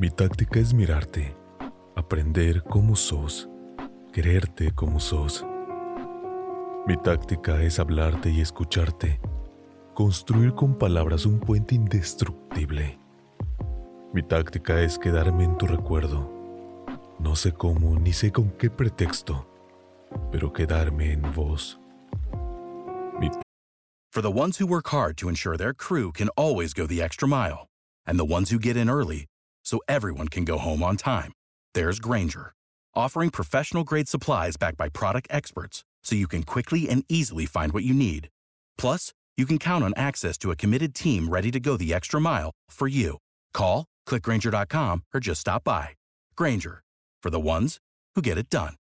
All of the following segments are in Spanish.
Mi táctica es mirarte, aprender cómo sos, quererte como sos. Mi táctica es hablarte y escucharte, construir con palabras un puente indestructible. Mi táctica es quedarme en tu recuerdo. No sé cómo ni sé con qué pretexto, pero quedarme en vos. Mi For the ones who work hard to ensure their crew can always go the extra mile, and the ones who get in early so everyone can go home on time, there's Granger, offering professional grade supplies backed by product experts so you can quickly and easily find what you need. Plus, you can count on access to a committed team ready to go the extra mile for you. Call, clickgranger.com, or just stop by. Granger, for the ones who get it done.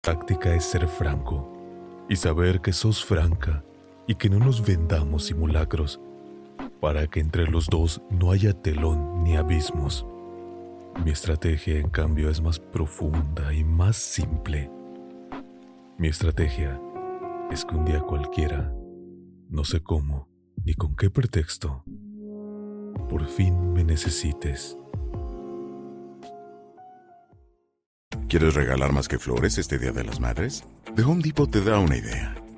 táctica es ser franco y saber que sos franca y que no nos vendamos simulacros para que entre los dos no haya telón ni abismos. Mi estrategia, en cambio, es más profunda y más simple. Mi estrategia es que un día cualquiera, no sé cómo ni con qué pretexto, por fin me necesites. ¿Quieres regalar más que flores este Día de las Madres? The Home Depot te da una idea.